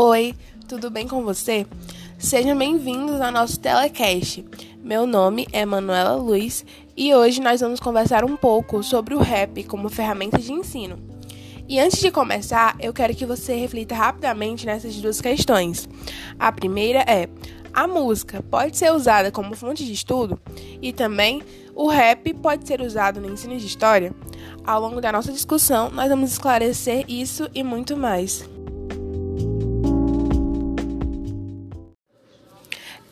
Oi, tudo bem com você? Sejam bem-vindos ao nosso telecast. Meu nome é Manuela Luiz e hoje nós vamos conversar um pouco sobre o rap como ferramenta de ensino. E antes de começar, eu quero que você reflita rapidamente nessas duas questões. A primeira é: a música pode ser usada como fonte de estudo? E também, o rap pode ser usado no ensino de história? Ao longo da nossa discussão, nós vamos esclarecer isso e muito mais.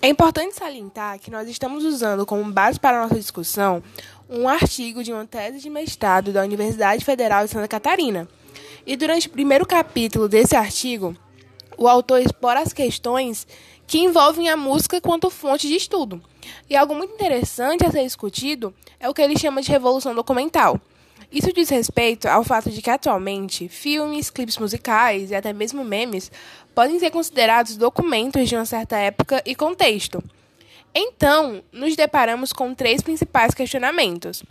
É importante salientar que nós estamos usando como base para a nossa discussão um artigo de uma tese de mestrado da Universidade Federal de Santa Catarina. E durante o primeiro capítulo desse artigo, o autor explora as questões que envolvem a música quanto fonte de estudo. E algo muito interessante a ser discutido é o que ele chama de revolução documental. Isso diz respeito ao fato de que atualmente filmes, clipes musicais e até mesmo memes podem ser considerados documentos de uma certa época e contexto. Então, nos deparamos com três principais questionamentos.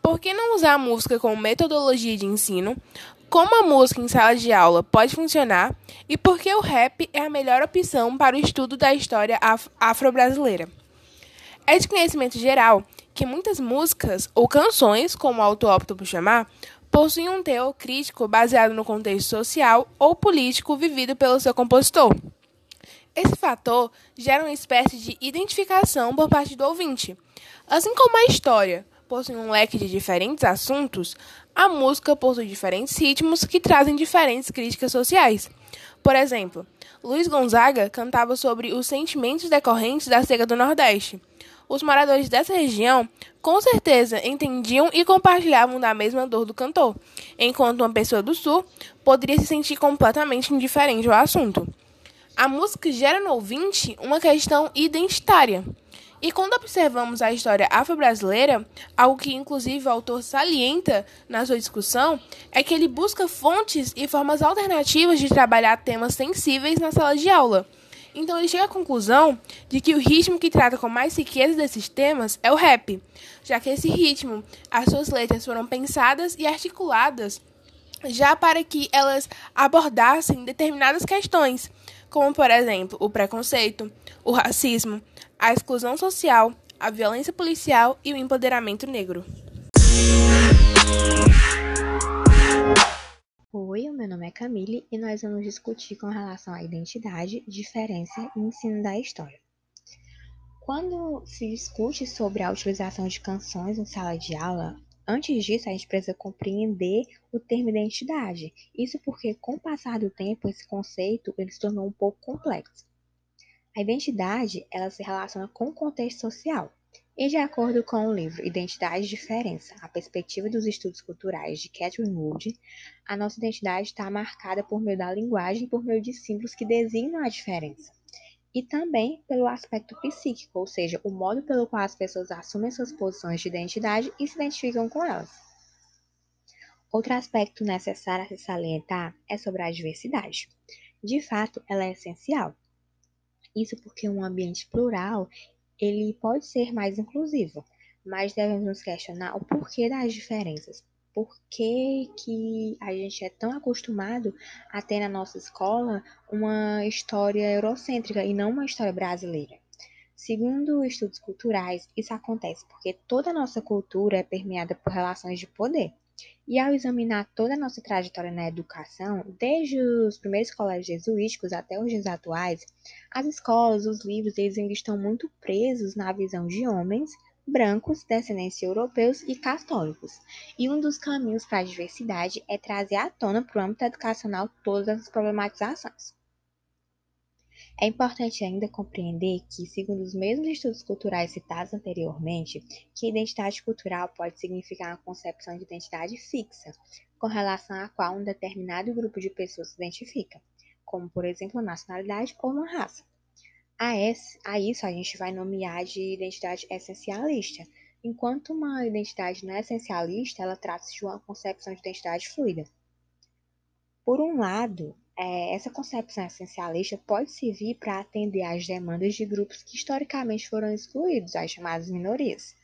Por que não usar a música como metodologia de ensino? Como a música em sala de aula pode funcionar? E por que o rap é a melhor opção para o estudo da história afro-brasileira? É de conhecimento geral que muitas músicas ou canções, como o autor opta por chamar, possuem um teor crítico baseado no contexto social ou político vivido pelo seu compositor. Esse fator gera uma espécie de identificação por parte do ouvinte. Assim como a história possui um leque de diferentes assuntos, a música possui diferentes ritmos que trazem diferentes críticas sociais. Por exemplo, Luiz Gonzaga cantava sobre os sentimentos decorrentes da seca do Nordeste os moradores dessa região com certeza entendiam e compartilhavam da mesma dor do cantor, enquanto uma pessoa do sul poderia se sentir completamente indiferente ao assunto. A música gera no ouvinte uma questão identitária. E quando observamos a história afro-brasileira, algo que inclusive o autor salienta na sua discussão é que ele busca fontes e formas alternativas de trabalhar temas sensíveis na sala de aula então ele chega à conclusão de que o ritmo que trata com mais riqueza desses temas é o rap, já que esse ritmo, as suas letras foram pensadas e articuladas já para que elas abordassem determinadas questões, como por exemplo o preconceito, o racismo, a exclusão social, a violência policial e o empoderamento negro. Oi, meu nome é Camille e nós vamos discutir com relação à identidade, diferença e ensino da história. Quando se discute sobre a utilização de canções em sala de aula, antes disso a gente precisa compreender o termo identidade. Isso porque com o passar do tempo esse conceito ele se tornou um pouco complexo. A identidade, ela se relaciona com o contexto social. E de acordo com o livro Identidade e Diferença, a perspectiva dos estudos culturais de Catherine Wood, a nossa identidade está marcada por meio da linguagem por meio de símbolos que designam a diferença. E também pelo aspecto psíquico, ou seja, o modo pelo qual as pessoas assumem suas posições de identidade e se identificam com elas. Outro aspecto necessário a se salientar é sobre a diversidade. De fato, ela é essencial. Isso porque um ambiente plural ele pode ser mais inclusivo, mas devemos nos questionar o porquê das diferenças. Por que, que a gente é tão acostumado a ter na nossa escola uma história eurocêntrica e não uma história brasileira? Segundo estudos culturais, isso acontece porque toda a nossa cultura é permeada por relações de poder. E ao examinar toda a nossa trajetória na educação, desde os primeiros colégios jesuíticos até os dias atuais, as escolas, os livros, eles ainda estão muito presos na visão de homens brancos, descendentes europeus e católicos. E um dos caminhos para a diversidade é trazer à tona para o âmbito educacional todas essas problematizações. É importante ainda compreender que, segundo os mesmos estudos culturais citados anteriormente, que identidade cultural pode significar uma concepção de identidade fixa, com relação à qual um determinado grupo de pessoas se identifica, como, por exemplo, a nacionalidade ou uma raça. A, esse, a isso a gente vai nomear de identidade essencialista, enquanto uma identidade não essencialista, ela trata-se de uma concepção de identidade fluida. Por um lado, é, essa concepção essencialista pode servir para atender às demandas de grupos que historicamente foram excluídos, as chamadas minorias.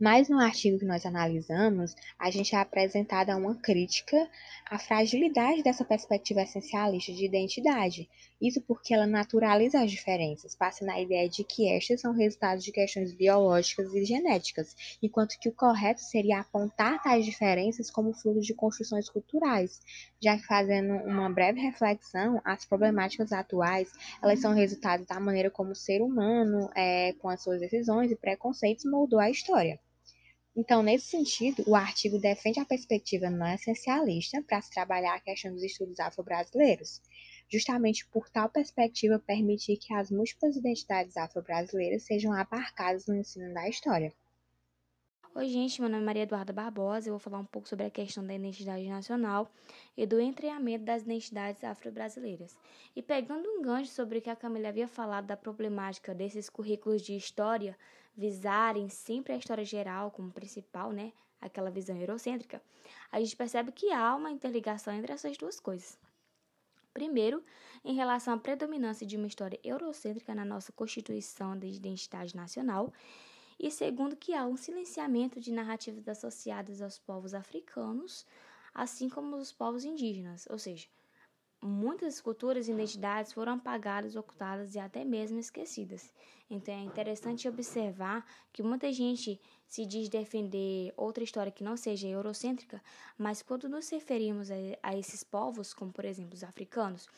Mas no artigo que nós analisamos, a gente é apresentada uma crítica à fragilidade dessa perspectiva essencialista de identidade. Isso porque ela naturaliza as diferenças, passa na ideia de que estas são resultados de questões biológicas e genéticas, enquanto que o correto seria apontar tais diferenças como fruto de construções culturais, já que fazendo uma breve reflexão, as problemáticas atuais, elas são resultado da maneira como o ser humano, é, com as suas decisões e preconceitos, moldou a história. Então, nesse sentido, o artigo defende a perspectiva não essencialista para se trabalhar a questão dos estudos afro-brasileiros, justamente por tal perspectiva permitir que as múltiplas identidades afro-brasileiras sejam abarcadas no ensino da história. Oi, gente, meu nome é Maria Eduarda Barbosa. Eu vou falar um pouco sobre a questão da identidade nacional e do entranhamento das identidades afro-brasileiras. E pegando um gancho sobre o que a Camila havia falado da problemática desses currículos de história visarem sempre a história geral como principal, né? Aquela visão eurocêntrica, a gente percebe que há uma interligação entre essas duas coisas. Primeiro, em relação à predominância de uma história eurocêntrica na nossa Constituição de Identidade Nacional, e segundo, que há um silenciamento de narrativas associadas aos povos africanos, assim como os povos indígenas, ou seja, muitas culturas e identidades foram apagadas, ocultadas e até mesmo esquecidas. Então é interessante observar que muita gente se diz defender outra história que não seja eurocêntrica, mas quando nos referimos a, a esses povos, como por exemplo os africanos,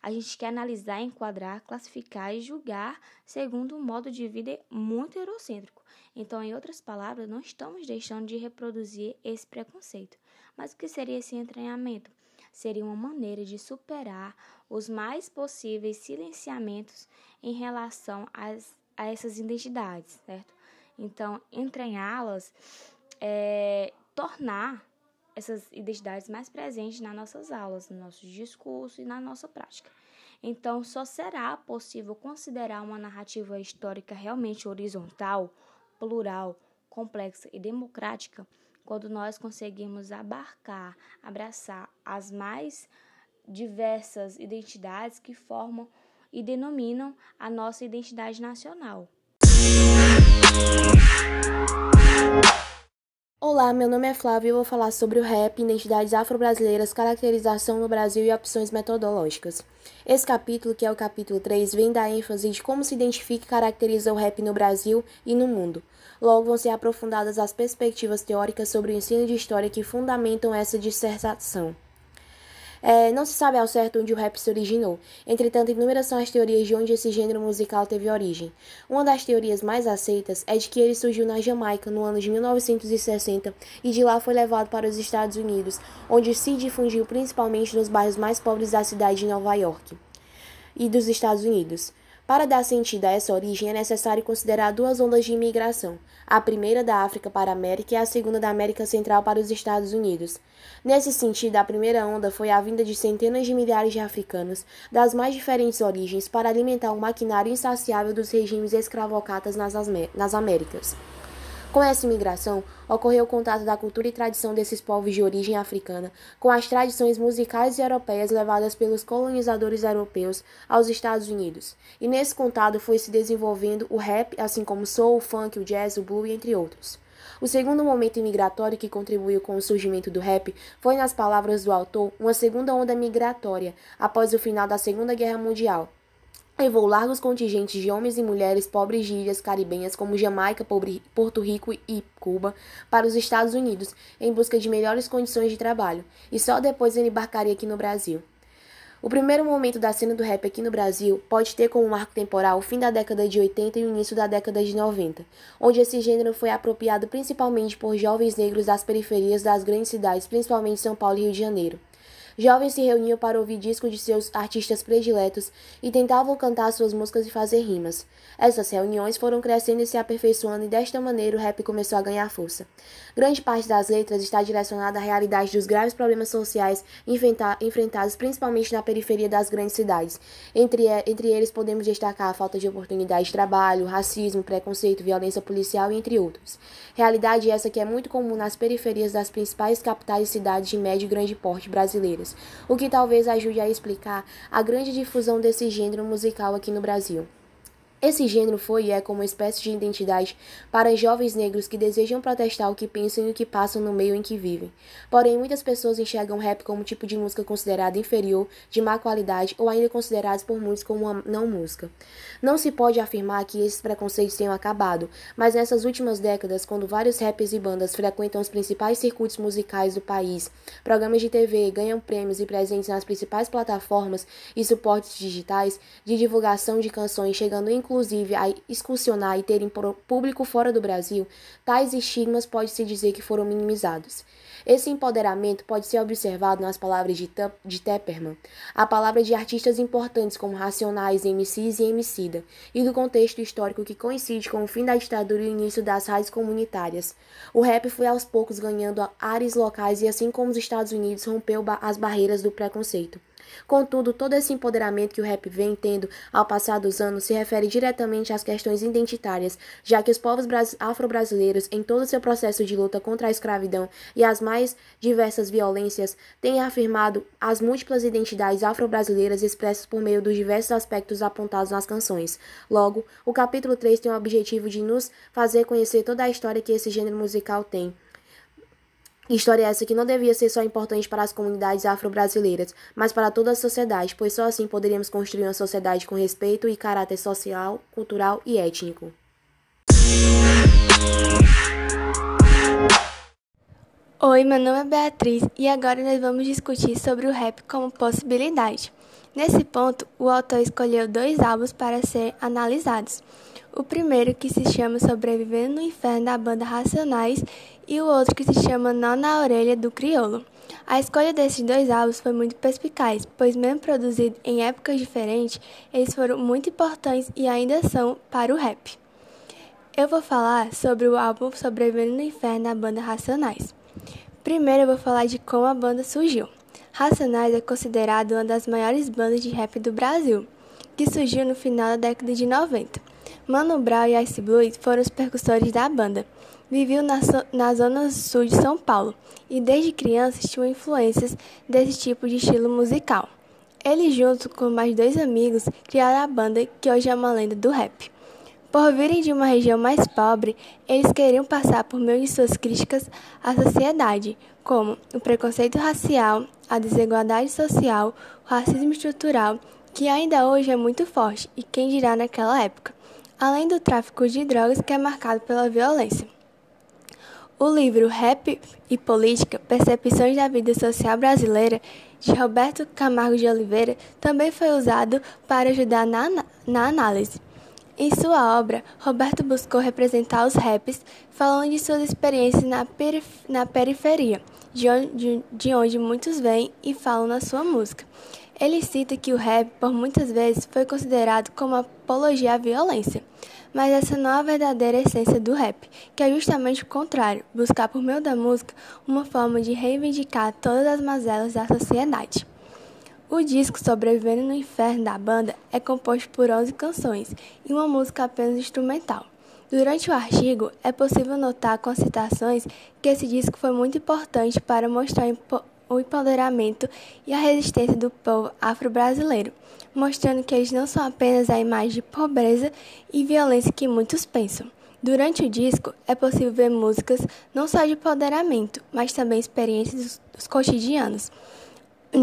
a gente quer analisar, enquadrar, classificar e julgar segundo um modo de vida muito eurocêntrico. Então, em outras palavras, não estamos deixando de reproduzir esse preconceito. Mas o que seria esse entranhamento? Seria uma maneira de superar os mais possíveis silenciamentos em relação às, a essas identidades, certo? Então, entranhá-las é tornar essas identidades mais presentes nas nossas aulas, no nosso discurso e na nossa prática. Então, só será possível considerar uma narrativa histórica realmente horizontal, plural, complexa e democrática quando nós conseguimos abarcar, abraçar as mais diversas identidades que formam e denominam a nossa identidade nacional. Olá, meu nome é Flávio e vou falar sobre o rap, identidades afro-brasileiras, caracterização no Brasil e opções metodológicas. Esse capítulo, que é o capítulo 3, vem da ênfase de como se identifica e caracteriza o rap no Brasil e no mundo. Logo vão ser aprofundadas as perspectivas teóricas sobre o ensino de história que fundamentam essa dissertação. É, não se sabe ao certo onde o rap se originou, entretanto, inúmeras são as teorias de onde esse gênero musical teve origem. Uma das teorias mais aceitas é de que ele surgiu na Jamaica no ano de 1960 e de lá foi levado para os Estados Unidos, onde se difundiu principalmente nos bairros mais pobres da cidade de Nova York e dos Estados Unidos. Para dar sentido a essa origem, é necessário considerar duas ondas de imigração: a primeira da África para a América e a segunda da América Central para os Estados Unidos. Nesse sentido, a primeira onda foi a vinda de centenas de milhares de africanos das mais diferentes origens para alimentar o maquinário insaciável dos regimes escravocatas nas Américas. Com essa imigração, ocorreu o contato da cultura e tradição desses povos de origem africana com as tradições musicais e europeias levadas pelos colonizadores europeus aos Estados Unidos. E nesse contato foi se desenvolvendo o rap, assim como o soul, o funk, o jazz, o blues, entre outros. O segundo momento imigratório que contribuiu com o surgimento do rap foi, nas palavras do autor, uma segunda onda migratória após o final da Segunda Guerra Mundial levou largos contingentes de homens e mulheres pobres de ilhas caribenhas como Jamaica, Porto Rico e Cuba para os Estados Unidos em busca de melhores condições de trabalho, e só depois ele embarcaria aqui no Brasil. O primeiro momento da cena do rap aqui no Brasil pode ter como marco temporal o fim da década de 80 e o início da década de 90, onde esse gênero foi apropriado principalmente por jovens negros das periferias das grandes cidades, principalmente São Paulo e Rio de Janeiro. Jovens se reuniam para ouvir discos de seus artistas prediletos e tentavam cantar suas músicas e fazer rimas. Essas reuniões foram crescendo e se aperfeiçoando e desta maneira o rap começou a ganhar força. Grande parte das letras está direcionada à realidade dos graves problemas sociais enfrentados principalmente na periferia das grandes cidades. Entre, entre eles podemos destacar a falta de oportunidade de trabalho, racismo, preconceito, violência policial e entre outros. Realidade essa que é muito comum nas periferias das principais capitais e cidades de médio e grande porte brasileiras o que talvez ajude a explicar a grande difusão desse gênero musical aqui no Brasil. Esse gênero foi e é como uma espécie de identidade para jovens negros que desejam protestar o que pensam e o que passam no meio em que vivem. Porém, muitas pessoas enxergam rap como um tipo de música considerada inferior, de má qualidade ou ainda considerados por muitos como uma não música. Não se pode afirmar que esses preconceitos tenham acabado, mas nessas últimas décadas, quando vários rappers e bandas frequentam os principais circuitos musicais do país, programas de TV, ganham prêmios e presentes nas principais plataformas e suportes digitais de divulgação de canções, chegando inclusive inclusive a excursionar e terem público fora do Brasil, tais estigmas pode-se dizer que foram minimizados. Esse empoderamento pode ser observado nas palavras de, de Tepperman, a palavra de artistas importantes como Racionais, MCs e Emicida, e do contexto histórico que coincide com o fim da ditadura e o início das rádios comunitárias. O rap foi aos poucos ganhando áreas locais e assim como os Estados Unidos rompeu as barreiras do preconceito. Contudo, todo esse empoderamento que o rap vem tendo ao passar dos anos se refere diretamente às questões identitárias, já que os povos afro-brasileiros, em todo o seu processo de luta contra a escravidão e as mais diversas violências, têm afirmado as múltiplas identidades afro-brasileiras expressas por meio dos diversos aspectos apontados nas canções. Logo, o capítulo 3 tem o objetivo de nos fazer conhecer toda a história que esse gênero musical tem. História essa que não devia ser só importante para as comunidades afro-brasileiras, mas para toda a sociedade, pois só assim poderíamos construir uma sociedade com respeito e caráter social, cultural e étnico. Oi, meu nome é Beatriz e agora nós vamos discutir sobre o rap como possibilidade. Nesse ponto, o autor escolheu dois álbuns para serem analisados. O primeiro, que se chama Sobrevivendo no Inferno, da banda Racionais, e o outro, que se chama Nó na Orelha, do Criolo. A escolha desses dois álbuns foi muito perspicaz, pois, mesmo produzidos em épocas diferentes, eles foram muito importantes e ainda são para o rap. Eu vou falar sobre o álbum Sobrevivendo no Inferno, da banda Racionais. Primeiro, eu vou falar de como a banda surgiu. Racionais é considerado uma das maiores bandas de rap do Brasil, que surgiu no final da década de 90. Mano Brown e Ice Blue foram os percussores da banda. Viveu na, na zona sul de São Paulo e desde criança tinham influências desse tipo de estilo musical. Eles, junto com mais dois amigos, criaram a banda que hoje é uma lenda do rap. Por virem de uma região mais pobre, eles queriam passar por meio de suas críticas à sociedade, como o preconceito racial, a desigualdade social, o racismo estrutural, que ainda hoje é muito forte e quem dirá naquela época, além do tráfico de drogas que é marcado pela violência. O livro Rap e Política: Percepções da Vida Social Brasileira, de Roberto Camargo de Oliveira, também foi usado para ajudar na, na análise. Em sua obra, Roberto buscou representar os raps, falando de suas experiências na, perif na periferia, de onde, de onde muitos vêm e falam na sua música. Ele cita que o rap, por muitas vezes, foi considerado como apologia à violência. Mas essa não é a verdadeira essência do rap, que é justamente o contrário, buscar por meio da música uma forma de reivindicar todas as mazelas da sociedade. O disco Sobrevivendo no Inferno da banda é composto por 11 canções e uma música apenas instrumental. Durante o artigo, é possível notar com citações que esse disco foi muito importante para mostrar o empoderamento e a resistência do povo afro-brasileiro, mostrando que eles não são apenas a imagem de pobreza e violência que muitos pensam. Durante o disco, é possível ver músicas não só de empoderamento, mas também experiências dos, cotidianos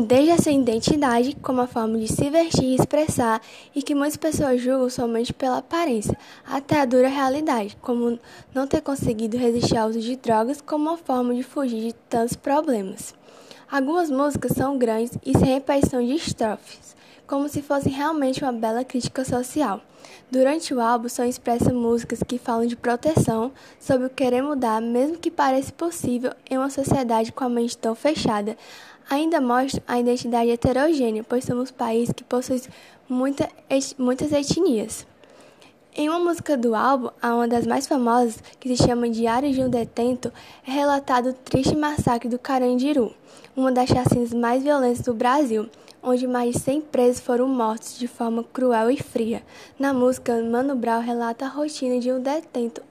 desde a sua identidade como a forma de se vestir e expressar, e que muitas pessoas julgam somente pela aparência, até a dura realidade, como não ter conseguido resistir ao uso de drogas como uma forma de fugir de tantos problemas. Algumas músicas são grandes e sem repetição de estrofes, como se fossem realmente uma bela crítica social. Durante o álbum são expressas músicas que falam de proteção, sobre o querer mudar, mesmo que pareça possível em uma sociedade com a mente tão fechada, ainda mostra a identidade heterogênea, pois somos um país que possui muita, muitas etnias. Em uma música do álbum, a uma das mais famosas, que se chama Diário de um Detento, é relatado o triste massacre do Carandiru, uma das chacinas mais violentas do Brasil, onde mais de 100 presos foram mortos de forma cruel e fria. Na música, Mano Brown relata a rotina de um detento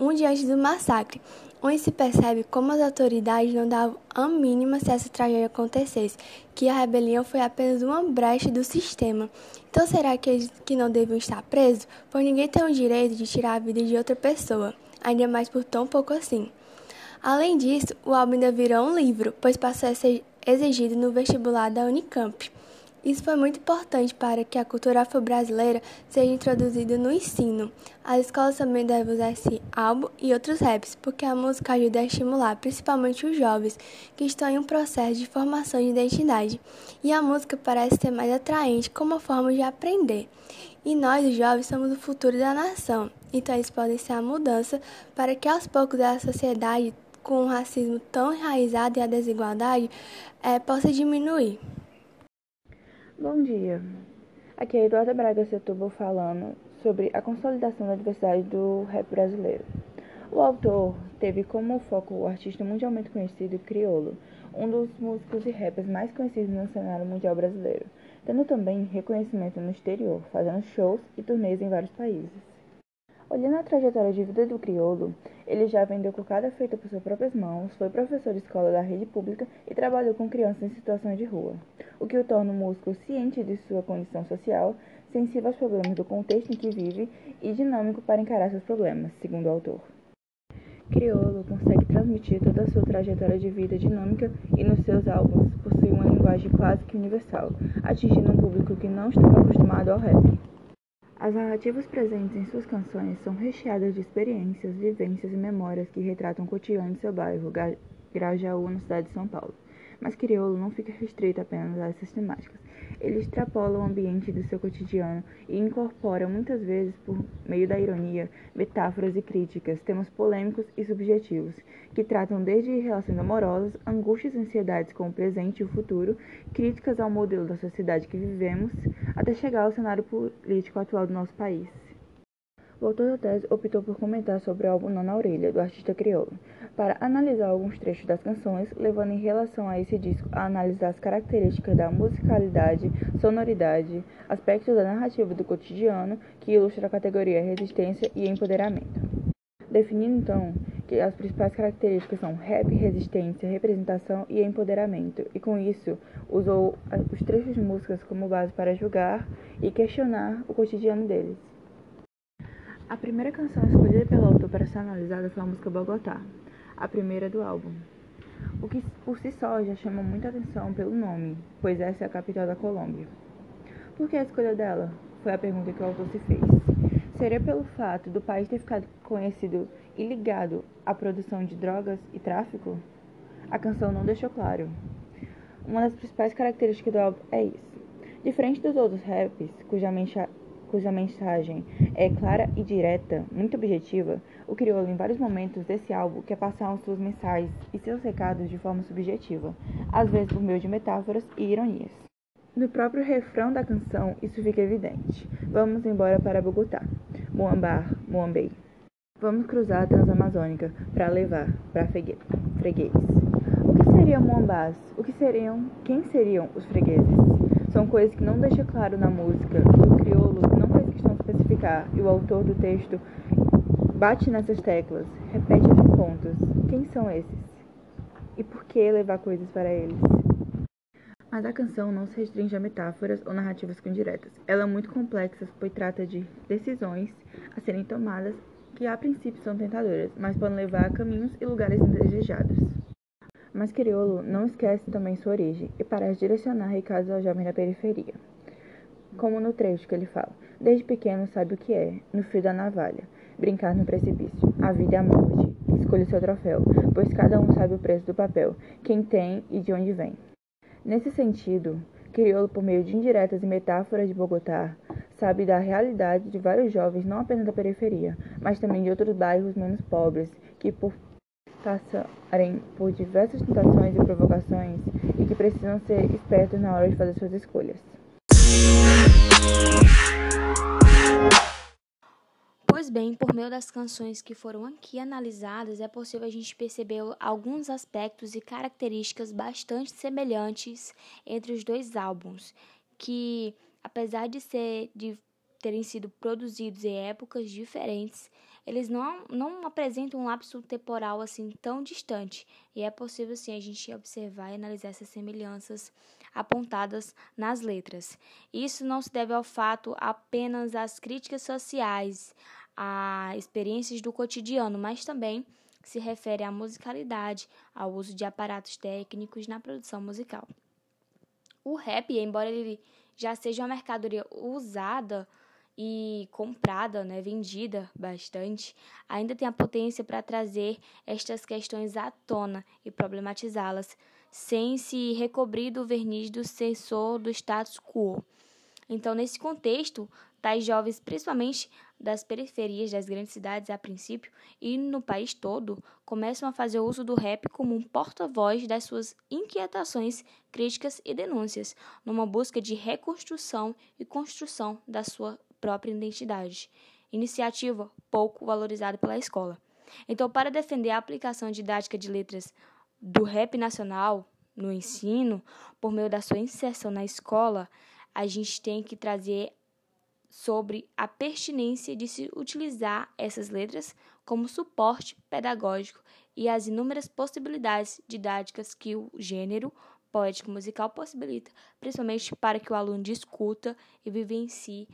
um dia antes do massacre, onde se percebe como as autoridades não davam a mínima se essa tragédia acontecesse, que a rebelião foi apenas uma brecha do sistema. Então será que eles que não deviam estar presos? Pois ninguém tem o direito de tirar a vida de outra pessoa, ainda mais por tão pouco assim. Além disso, o álbum ainda virou um livro, pois passou a ser exigido no vestibular da Unicamp. Isso foi muito importante para que a cultura afro-brasileira seja introduzida no ensino. As escolas também devem usar esse álbum e outros raps, porque a música ajuda a estimular principalmente os jovens que estão em um processo de formação de identidade. E a música parece ser mais atraente como uma forma de aprender. E nós, os jovens, somos o futuro da nação. Então, eles podem ser a mudança para que aos poucos a sociedade, com o racismo tão enraizado e a desigualdade, é, possa diminuir. Bom dia. Aqui é Eduarda Braga Setúbal falando sobre a consolidação da diversidade do rap brasileiro. O autor teve como foco o artista mundialmente conhecido Criolo, um dos músicos e rappers mais conhecidos no cenário mundial brasileiro, tendo também reconhecimento no exterior, fazendo shows e turnês em vários países. Olhando a trajetória de vida do crioulo, ele já vendeu cocada feita por suas próprias mãos, foi professor de escola da rede pública e trabalhou com crianças em situação de rua, o que o torna um músico ciente de sua condição social, sensível aos problemas do contexto em que vive e dinâmico para encarar seus problemas, segundo o autor. Criolo consegue transmitir toda a sua trajetória de vida dinâmica e nos seus álbuns possui uma linguagem quase que universal, atingindo um público que não estava acostumado ao rap. As narrativas presentes em suas canções são recheadas de experiências, vivências e memórias que retratam o cotidiano de seu bairro, Grajaú, na cidade de São Paulo. Mas Criolo não fica restrito apenas a essas temáticas. Ele extrapola o ambiente do seu cotidiano e incorpora, muitas vezes por meio da ironia, metáforas e críticas, temas polêmicos e subjetivos, que tratam desde relações amorosas, angústias e ansiedades com o presente e o futuro, críticas ao modelo da sociedade que vivemos, até chegar ao cenário político atual do nosso país. O autor da tese optou por comentar sobre o álbum Nona Orelha, do artista crioulo, para analisar alguns trechos das canções, levando em relação a esse disco a analisar as características da musicalidade, sonoridade, aspectos da narrativa do cotidiano que ilustra a categoria resistência e empoderamento. Definindo então que as principais características são rap, resistência, representação e empoderamento, e com isso usou os trechos de músicas como base para julgar e questionar o cotidiano deles. A primeira canção escolhida pelo autor para ser analisada foi a música Bogotá, a primeira do álbum. O que por si só já chama muita atenção pelo nome, pois essa é a capital da Colômbia. Por que a escolha dela? Foi a pergunta que o autor se fez. Seria pelo fato do país ter ficado conhecido e ligado à produção de drogas e tráfico? A canção não deixou claro. Uma das principais características do álbum é isso. Diferente dos outros raps, cuja cuja mensagem é clara e direta, muito objetiva, o crioulo em vários momentos desse álbum quer passar suas mensagens e seus recados de forma subjetiva, às vezes por meio de metáforas e ironias. No próprio refrão da canção, isso fica evidente. Vamos embora para Bogotá, Moambar, Moambei. Vamos cruzar a Transamazônica para levar para freguês. O que seriam Moambás? O que seriam? Quem seriam os fregueses? São coisas que não deixa claro na música. O crioulo não fez questão de especificar e o autor do texto bate nessas teclas, repete esses pontos. Quem são esses? E por que levar coisas para eles? Mas a canção não se restringe a metáforas ou narrativas com diretas. Ela é muito complexa, pois trata de decisões a serem tomadas que a princípio são tentadoras, mas podem levar a caminhos e lugares indesejados. Mas Criolo não esquece também sua origem e parece direcionar recados ao jovem da periferia. Como no trecho que ele fala: Desde pequeno sabe o que é, no fio da navalha, brincar no precipício, a vida e a morte. Escolha o seu troféu, pois cada um sabe o preço do papel, quem tem e de onde vem. Nesse sentido, Criolo, por meio de indiretas e metáforas de Bogotá, sabe da realidade de vários jovens, não apenas da periferia, mas também de outros bairros menos pobres, que por passarem por diversas tentações e provocações e que precisam ser espertos na hora de fazer suas escolhas. Pois bem, por meio das canções que foram aqui analisadas, é possível a gente perceber alguns aspectos e características bastante semelhantes entre os dois álbuns, que apesar de ser de terem sido produzidos em épocas diferentes, eles não, não apresentam um lapso temporal assim tão distante, e é possível sim a gente observar e analisar essas semelhanças apontadas nas letras. Isso não se deve ao fato apenas às críticas sociais, a experiências do cotidiano, mas também se refere à musicalidade, ao uso de aparatos técnicos na produção musical. O rap, embora ele já seja uma mercadoria usada e comprada, né, vendida bastante, ainda tem a potência para trazer estas questões à tona e problematizá-las, sem se recobrir do verniz do sensor do status quo. Então, nesse contexto, tais jovens, principalmente das periferias das grandes cidades a princípio e no país todo, começam a fazer uso do rap como um porta-voz das suas inquietações, críticas e denúncias, numa busca de reconstrução e construção da sua própria identidade. Iniciativa pouco valorizada pela escola. Então, para defender a aplicação didática de letras do rap nacional no ensino, por meio da sua inserção na escola, a gente tem que trazer sobre a pertinência de se utilizar essas letras como suporte pedagógico e as inúmeras possibilidades didáticas que o gênero poético musical possibilita, principalmente para que o aluno discuta e vivencie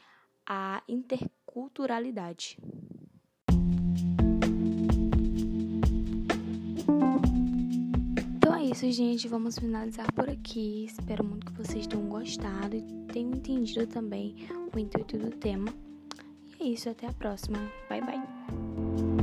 a interculturalidade. isso, gente. Vamos finalizar por aqui. Espero muito que vocês tenham gostado e tenham entendido também o intuito do tema. E é isso, até a próxima. Bye, bye.